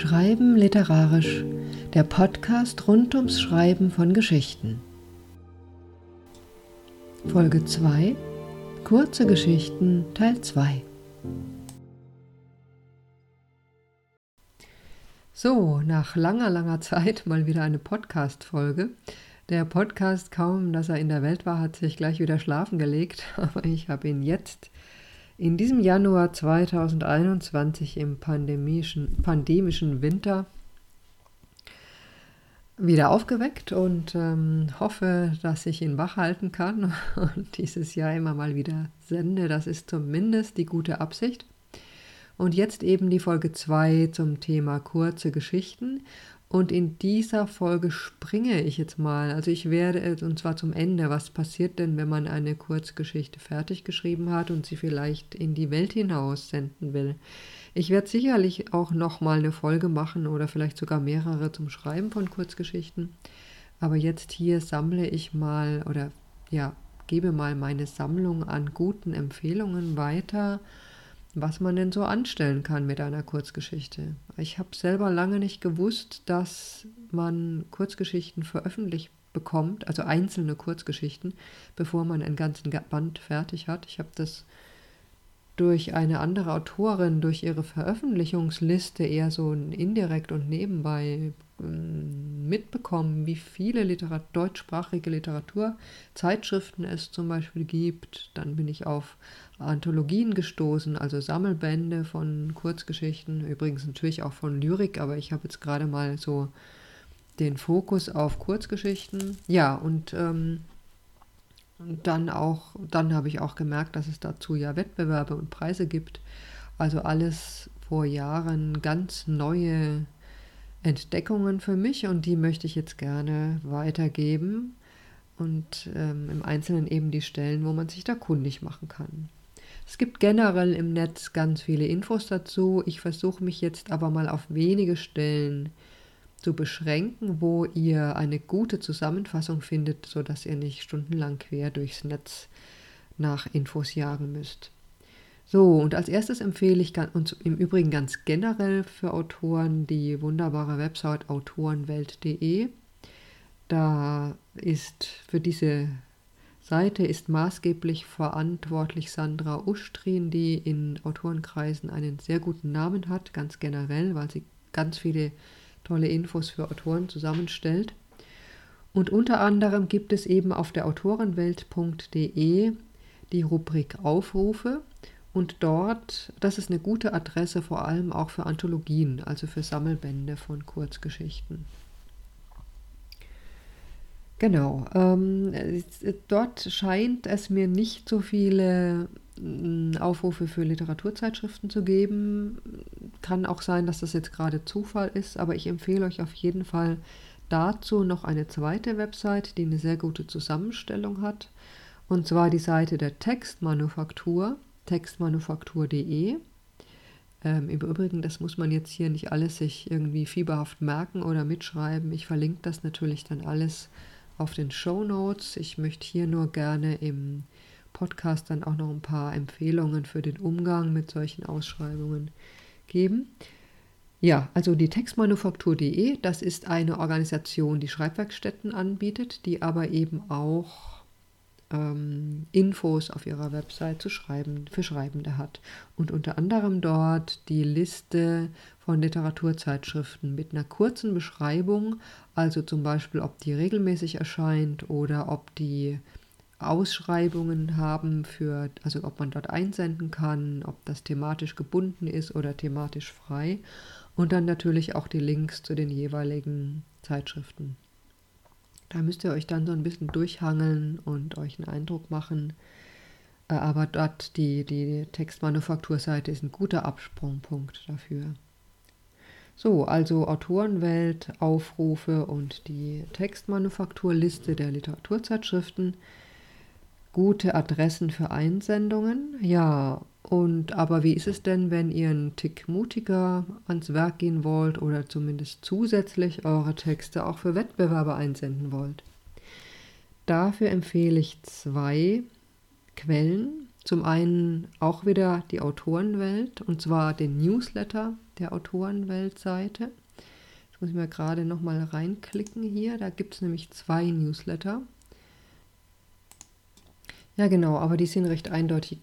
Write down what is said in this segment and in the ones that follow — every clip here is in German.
Schreiben literarisch, der Podcast rund ums Schreiben von Geschichten. Folge 2 Kurze Geschichten Teil 2 So, nach langer, langer Zeit mal wieder eine Podcast-Folge. Der Podcast, kaum dass er in der Welt war, hat sich gleich wieder schlafen gelegt, aber ich habe ihn jetzt in diesem Januar 2021 im pandemischen, pandemischen Winter wieder aufgeweckt und ähm, hoffe, dass ich ihn wach halten kann und dieses Jahr immer mal wieder sende. Das ist zumindest die gute Absicht. Und jetzt eben die Folge 2 zum Thema kurze Geschichten. Und in dieser Folge springe ich jetzt mal. Also ich werde, und zwar zum Ende, was passiert denn, wenn man eine Kurzgeschichte fertig geschrieben hat und sie vielleicht in die Welt hinaus senden will. Ich werde sicherlich auch nochmal eine Folge machen oder vielleicht sogar mehrere zum Schreiben von Kurzgeschichten. Aber jetzt hier sammle ich mal oder ja, gebe mal meine Sammlung an guten Empfehlungen weiter was man denn so anstellen kann mit einer Kurzgeschichte. Ich habe selber lange nicht gewusst, dass man Kurzgeschichten veröffentlicht bekommt, also einzelne Kurzgeschichten, bevor man einen ganzen Band fertig hat. Ich habe das durch eine andere Autorin, durch ihre Veröffentlichungsliste eher so indirekt und nebenbei ähm, mitbekommen, wie viele Literat deutschsprachige Literaturzeitschriften es zum Beispiel gibt. Dann bin ich auf Anthologien gestoßen, also Sammelbände von Kurzgeschichten, übrigens natürlich auch von Lyrik, aber ich habe jetzt gerade mal so den Fokus auf Kurzgeschichten. Ja, und ähm, dann auch, dann habe ich auch gemerkt, dass es dazu ja Wettbewerbe und Preise gibt. Also alles vor Jahren ganz neue Entdeckungen für mich und die möchte ich jetzt gerne weitergeben und ähm, im Einzelnen eben die Stellen, wo man sich da kundig machen kann. Es gibt generell im Netz ganz viele Infos dazu. Ich versuche mich jetzt aber mal auf wenige Stellen zu beschränken, wo ihr eine gute Zusammenfassung findet, sodass ihr nicht stundenlang quer durchs Netz nach Infos jagen müsst. So, und als erstes empfehle ich uns im Übrigen ganz generell für Autoren die wunderbare Website autorenwelt.de. Da ist für diese Seite ist maßgeblich verantwortlich Sandra Ustrin, die in Autorenkreisen einen sehr guten Namen hat, ganz generell, weil sie ganz viele tolle Infos für Autoren zusammenstellt. Und unter anderem gibt es eben auf der autorenwelt.de die Rubrik Aufrufe und dort, das ist eine gute Adresse vor allem auch für Anthologien, also für Sammelbände von Kurzgeschichten. Genau, ähm, dort scheint es mir nicht so viele mm, Aufrufe für Literaturzeitschriften zu geben. Kann auch sein, dass das jetzt gerade Zufall ist, aber ich empfehle euch auf jeden Fall dazu noch eine zweite Website, die eine sehr gute Zusammenstellung hat. Und zwar die Seite der Textmanufaktur textmanufaktur.de. Ähm, Im Übrigen, das muss man jetzt hier nicht alles sich irgendwie fieberhaft merken oder mitschreiben. Ich verlinke das natürlich dann alles auf den Show Notes. Ich möchte hier nur gerne im Podcast dann auch noch ein paar Empfehlungen für den Umgang mit solchen Ausschreibungen geben. Ja, also die Textmanufaktur.de, das ist eine Organisation, die Schreibwerkstätten anbietet, die aber eben auch ähm, Infos auf ihrer Website zu schreiben, für Schreibende hat. Und unter anderem dort die Liste von Literaturzeitschriften mit einer kurzen Beschreibung, also zum Beispiel, ob die regelmäßig erscheint oder ob die Ausschreibungen haben für, also ob man dort einsenden kann, ob das thematisch gebunden ist oder thematisch frei. Und dann natürlich auch die Links zu den jeweiligen Zeitschriften. Da müsst ihr euch dann so ein bisschen durchhangeln und euch einen Eindruck machen. Äh, aber dort die, die Textmanufakturseite ist ein guter Absprungpunkt dafür. So, also Autorenwelt, Aufrufe und die Textmanufakturliste der Literaturzeitschriften. Gute Adressen für Einsendungen. Ja, und aber wie ist es denn, wenn ihr einen Tick mutiger ans Werk gehen wollt oder zumindest zusätzlich eure Texte auch für Wettbewerbe einsenden wollt? Dafür empfehle ich zwei Quellen. Zum einen auch wieder die Autorenwelt und zwar den Newsletter, der Autorenweltseite. Jetzt muss ich mir gerade nochmal reinklicken hier. Da gibt es nämlich zwei Newsletter. Ja, genau, aber die sind recht eindeutig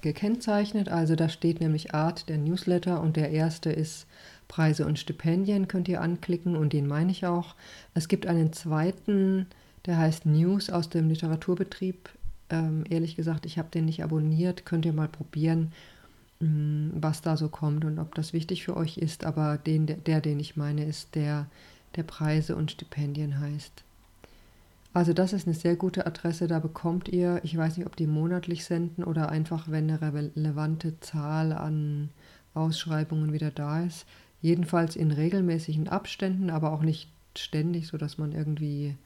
gekennzeichnet. Also da steht nämlich Art der Newsletter und der erste ist Preise und Stipendien, könnt ihr anklicken und den meine ich auch. Es gibt einen zweiten, der heißt News aus dem Literaturbetrieb. Ähm, ehrlich gesagt, ich habe den nicht abonniert, könnt ihr mal probieren, mm, was da so kommt und ob das wichtig für euch ist. Aber den, der den ich meine, ist der, der Preise und Stipendien heißt. Also das ist eine sehr gute Adresse, da bekommt ihr, ich weiß nicht, ob die monatlich senden oder einfach, wenn eine relevante Zahl an Ausschreibungen wieder da ist. Jedenfalls in regelmäßigen Abständen, aber auch nicht ständig, sodass man irgendwie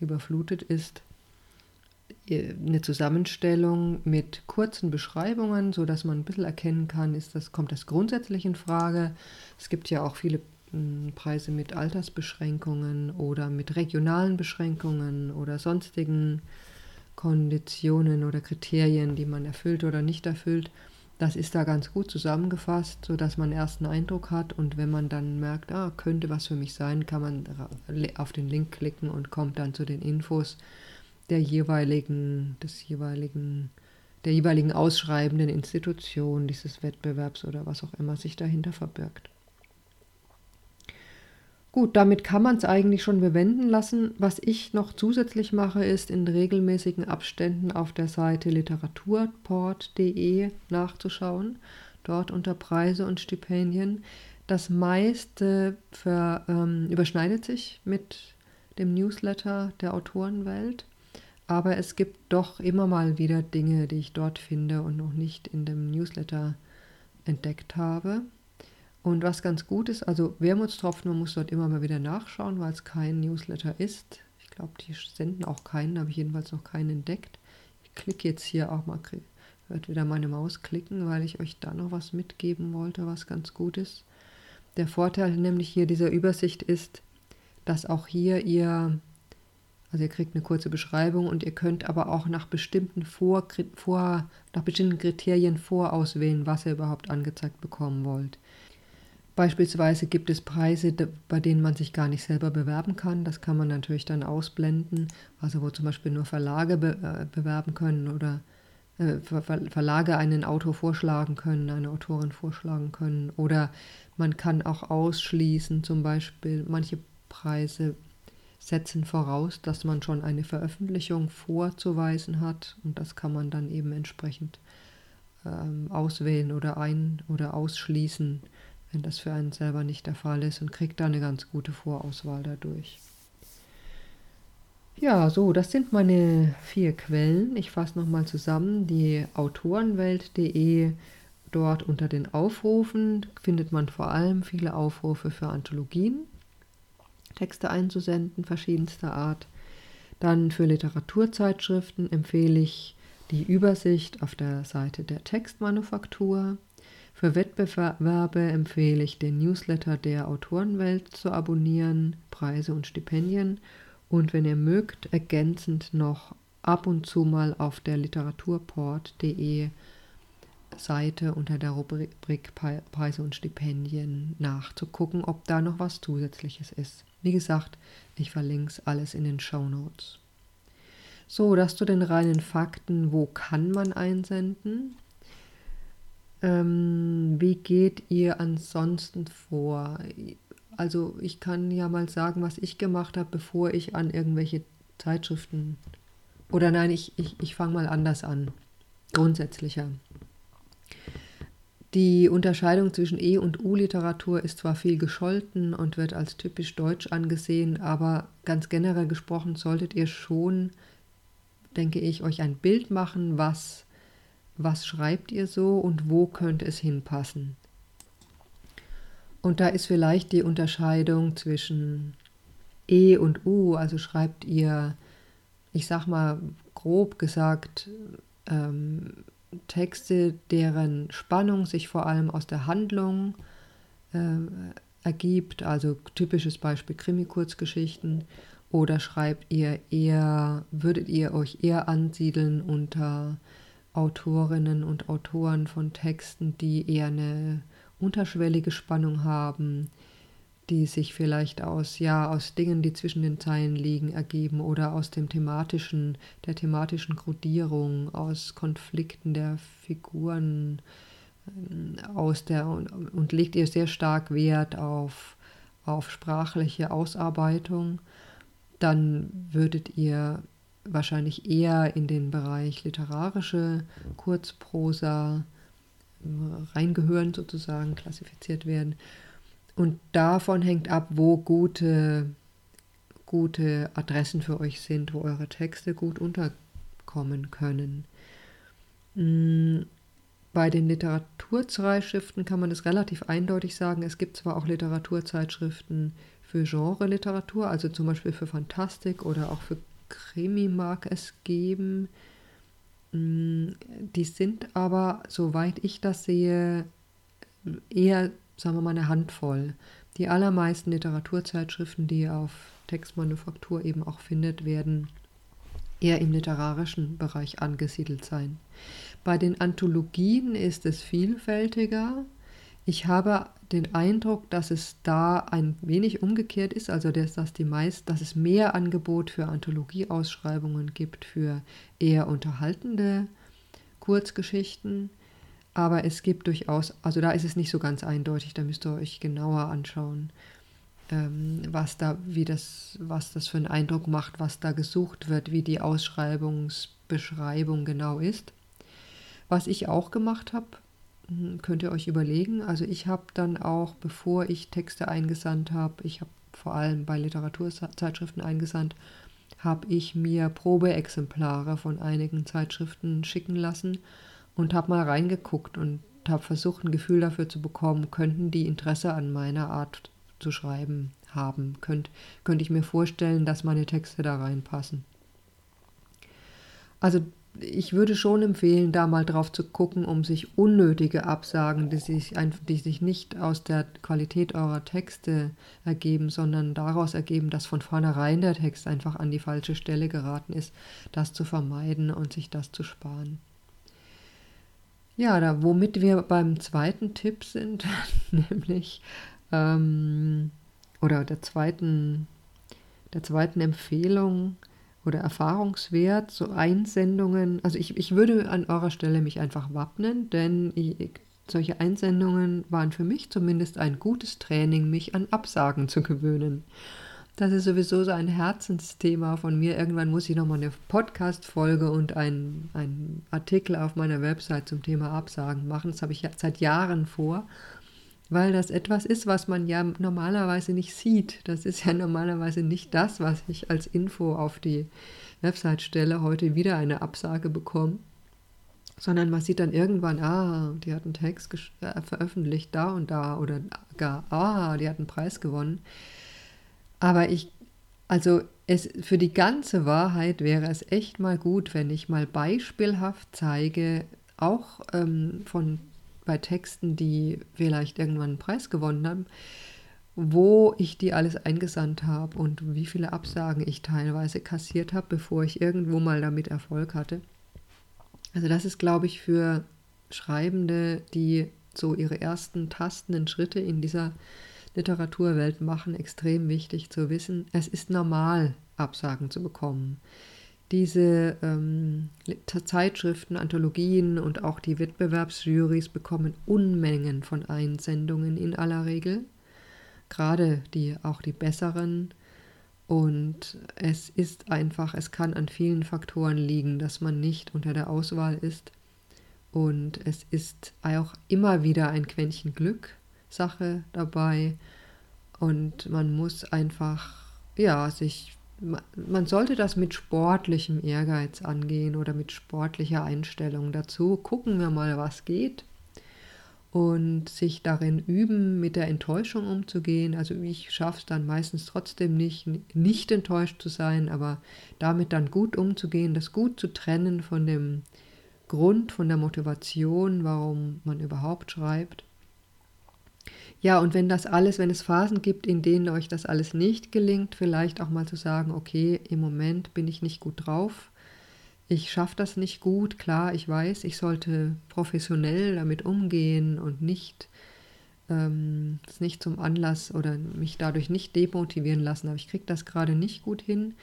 überflutet ist. Eine Zusammenstellung mit kurzen Beschreibungen, sodass man ein bisschen erkennen kann, ist das, kommt das grundsätzlich in Frage. Es gibt ja auch viele Preise mit Altersbeschränkungen oder mit regionalen Beschränkungen oder sonstigen Konditionen oder Kriterien, die man erfüllt oder nicht erfüllt. Das ist da ganz gut zusammengefasst, sodass man erst einen Eindruck hat und wenn man dann merkt, ah, könnte was für mich sein, kann man auf den Link klicken und kommt dann zu den Infos der jeweiligen, des jeweiligen, der jeweiligen ausschreibenden Institution dieses Wettbewerbs oder was auch immer sich dahinter verbirgt. Gut, damit kann man es eigentlich schon bewenden lassen. Was ich noch zusätzlich mache, ist in regelmäßigen Abständen auf der Seite literaturport.de nachzuschauen, dort unter Preise und Stipendien. Das meiste für, ähm, überschneidet sich mit dem Newsletter der Autorenwelt, aber es gibt doch immer mal wieder Dinge, die ich dort finde und noch nicht in dem Newsletter entdeckt habe. Und was ganz gut ist, also Wermutstropfen, man muss dort immer mal wieder nachschauen, weil es kein Newsletter ist. Ich glaube, die senden auch keinen, habe ich jedenfalls noch keinen entdeckt. Ich klicke jetzt hier auch mal, wird wieder meine Maus klicken, weil ich euch da noch was mitgeben wollte, was ganz gut ist. Der Vorteil nämlich hier dieser Übersicht ist, dass auch hier ihr, also ihr kriegt eine kurze Beschreibung und ihr könnt aber auch nach bestimmten, vor, vor, nach bestimmten Kriterien vorauswählen, was ihr überhaupt angezeigt bekommen wollt. Beispielsweise gibt es Preise, bei denen man sich gar nicht selber bewerben kann. Das kann man natürlich dann ausblenden. Also wo zum Beispiel nur Verlage be äh, bewerben können oder äh, Ver Verlage einen Autor vorschlagen können, eine Autorin vorschlagen können. Oder man kann auch ausschließen, zum Beispiel manche Preise setzen voraus, dass man schon eine Veröffentlichung vorzuweisen hat und das kann man dann eben entsprechend ähm, auswählen oder ein- oder ausschließen wenn das für einen selber nicht der Fall ist und kriegt da eine ganz gute Vorauswahl dadurch. Ja, so, das sind meine vier Quellen. Ich fasse nochmal zusammen. Die Autorenwelt.de, dort unter den Aufrufen findet man vor allem viele Aufrufe für Anthologien, Texte einzusenden, verschiedenster Art. Dann für Literaturzeitschriften empfehle ich die Übersicht auf der Seite der Textmanufaktur. Für Wettbewerbe empfehle ich den Newsletter der Autorenwelt zu abonnieren, Preise und Stipendien und wenn ihr mögt, ergänzend noch ab und zu mal auf der literaturport.de Seite unter der Rubrik Preise und Stipendien nachzugucken, ob da noch was Zusätzliches ist. Wie gesagt, ich verlinke es alles in den Show Notes. So, das zu den reinen Fakten. Wo kann man einsenden? Ähm, wie geht ihr ansonsten vor? Also ich kann ja mal sagen, was ich gemacht habe, bevor ich an irgendwelche Zeitschriften... Oder nein, ich, ich, ich fange mal anders an. Grundsätzlicher. Die Unterscheidung zwischen E- und U-Literatur ist zwar viel gescholten und wird als typisch deutsch angesehen, aber ganz generell gesprochen solltet ihr schon, denke ich, euch ein Bild machen, was was schreibt ihr so und wo könnte es hinpassen. Und da ist vielleicht die Unterscheidung zwischen E und U, also schreibt ihr, ich sag mal grob gesagt, ähm, Texte, deren Spannung sich vor allem aus der Handlung äh, ergibt, also typisches Beispiel Krimi-Kurzgeschichten, oder schreibt ihr eher, würdet ihr euch eher ansiedeln unter Autorinnen und Autoren von Texten, die eher eine unterschwellige Spannung haben, die sich vielleicht aus, ja, aus Dingen, die zwischen den Zeilen liegen, ergeben oder aus dem thematischen, der thematischen Grundierung, aus Konflikten der Figuren, ähm, aus der und, und legt ihr sehr stark Wert auf, auf sprachliche Ausarbeitung, dann würdet ihr wahrscheinlich eher in den Bereich literarische Kurzprosa äh, reingehören, sozusagen klassifiziert werden. Und davon hängt ab, wo gute, gute Adressen für euch sind, wo eure Texte gut unterkommen können. Mm, bei den Literaturzeitschriften kann man das relativ eindeutig sagen. Es gibt zwar auch Literaturzeitschriften für Genre-Literatur, also zum Beispiel für Fantastik oder auch für Krimi mag es geben. Mm, die sind aber, soweit ich das sehe, eher sagen wir mal, eine Handvoll. Die allermeisten Literaturzeitschriften, die ihr auf Textmanufaktur eben auch findet, werden eher im literarischen Bereich angesiedelt sein. Bei den Anthologien ist es vielfältiger. Ich habe den Eindruck, dass es da ein wenig umgekehrt ist, also dass, dass, die meist, dass es mehr Angebot für Anthologieausschreibungen gibt, für eher unterhaltende Kurzgeschichten. Aber es gibt durchaus, also da ist es nicht so ganz eindeutig, da müsst ihr euch genauer anschauen, ähm, was da, wie das, was das für einen Eindruck macht, was da gesucht wird, wie die Ausschreibungsbeschreibung genau ist. Was ich auch gemacht habe, könnt ihr euch überlegen. Also ich habe dann auch, bevor ich Texte eingesandt habe, ich habe vor allem bei Literaturzeitschriften eingesandt, habe ich mir Probeexemplare von einigen Zeitschriften schicken lassen und habe mal reingeguckt und habe versucht, ein Gefühl dafür zu bekommen, könnten die Interesse an meiner Art zu schreiben haben. Könnt, könnte ich mir vorstellen, dass meine Texte da reinpassen. Also ich würde schon empfehlen, da mal drauf zu gucken, um sich unnötige Absagen, die sich, die sich nicht aus der Qualität eurer Texte ergeben, sondern daraus ergeben, dass von vornherein der Text einfach an die falsche Stelle geraten ist, das zu vermeiden und sich das zu sparen. Ja, da, womit wir beim zweiten Tipp sind, nämlich ähm, oder der zweiten, der zweiten Empfehlung oder Erfahrungswert, so Einsendungen. Also ich, ich würde an eurer Stelle mich einfach wappnen, denn ich, solche Einsendungen waren für mich zumindest ein gutes Training, mich an Absagen zu gewöhnen. Das ist sowieso so ein Herzensthema von mir. Irgendwann muss ich nochmal eine Podcast-Folge und einen Artikel auf meiner Website zum Thema Absagen machen. Das habe ich seit Jahren vor, weil das etwas ist, was man ja normalerweise nicht sieht. Das ist ja normalerweise nicht das, was ich als Info auf die Website stelle, heute wieder eine Absage bekommen, sondern man sieht dann irgendwann, ah, die hat einen Text äh, veröffentlicht da und da oder gar, ah, die hat einen Preis gewonnen. Aber ich, also es, für die ganze Wahrheit wäre es echt mal gut, wenn ich mal beispielhaft zeige, auch ähm, von bei Texten, die vielleicht irgendwann einen Preis gewonnen haben, wo ich die alles eingesandt habe und wie viele Absagen ich teilweise kassiert habe, bevor ich irgendwo mal damit Erfolg hatte. Also das ist, glaube ich, für Schreibende, die so ihre ersten tastenden Schritte in dieser Literaturwelt machen, extrem wichtig zu wissen. Es ist normal, Absagen zu bekommen. Diese ähm, Zeitschriften, Anthologien und auch die Wettbewerbsjurys bekommen Unmengen von Einsendungen in aller Regel, gerade die, auch die besseren. Und es ist einfach, es kann an vielen Faktoren liegen, dass man nicht unter der Auswahl ist. Und es ist auch immer wieder ein Quäntchen Glück, Sache dabei und man muss einfach, ja, sich, man sollte das mit sportlichem Ehrgeiz angehen oder mit sportlicher Einstellung dazu. Gucken wir mal, was geht und sich darin üben, mit der Enttäuschung umzugehen. Also ich schaffe es dann meistens trotzdem nicht, nicht enttäuscht zu sein, aber damit dann gut umzugehen, das gut zu trennen von dem Grund, von der Motivation, warum man überhaupt schreibt. Ja, und wenn das alles, wenn es Phasen gibt, in denen euch das alles nicht gelingt, vielleicht auch mal zu sagen, okay, im Moment bin ich nicht gut drauf, ich schaffe das nicht gut, klar, ich weiß, ich sollte professionell damit umgehen und nicht ähm, nicht zum Anlass oder mich dadurch nicht demotivieren lassen, aber ich kriege das gerade nicht gut hin,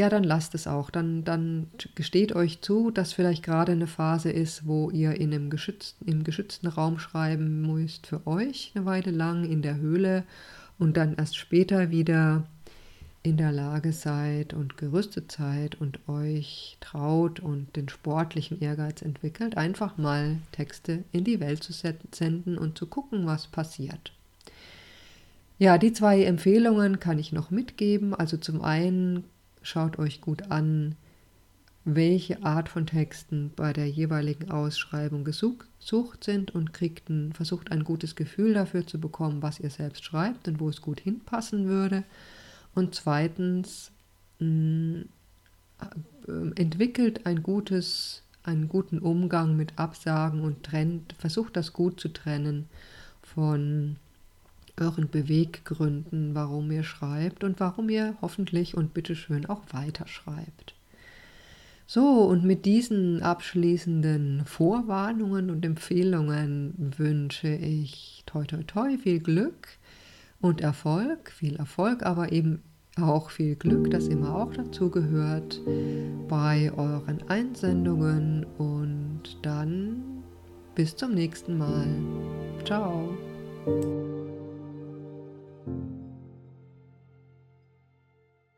ja, dann lasst es auch. Dann, dann gesteht euch zu, dass vielleicht gerade eine Phase ist, wo ihr in einem geschützten, im geschützten Raum schreiben müsst für euch eine Weile lang in der Höhle und dann erst später wieder in der Lage seid und gerüstet seid und euch traut und den sportlichen Ehrgeiz entwickelt, einfach mal Texte in die Welt zu senden und zu gucken, was passiert. Ja, die zwei Empfehlungen kann ich noch mitgeben. Also zum einen schaut euch gut an, welche Art von Texten bei der jeweiligen Ausschreibung gesucht sind und kriegt ein, versucht ein gutes Gefühl dafür zu bekommen, was ihr selbst schreibt und wo es gut hinpassen würde. Und zweitens mh, äh, entwickelt ein gutes, einen guten Umgang mit Absagen und trennt, versucht das gut zu trennen von euren Beweggründen, warum ihr schreibt und warum ihr hoffentlich und bitteschön auch weiterschreibt. So, und mit diesen abschließenden Vorwarnungen und Empfehlungen wünsche ich toi toi toi viel Glück und Erfolg, viel Erfolg, aber eben auch viel Glück, das immer auch dazu gehört, bei euren Einsendungen und dann bis zum nächsten Mal. Ciao.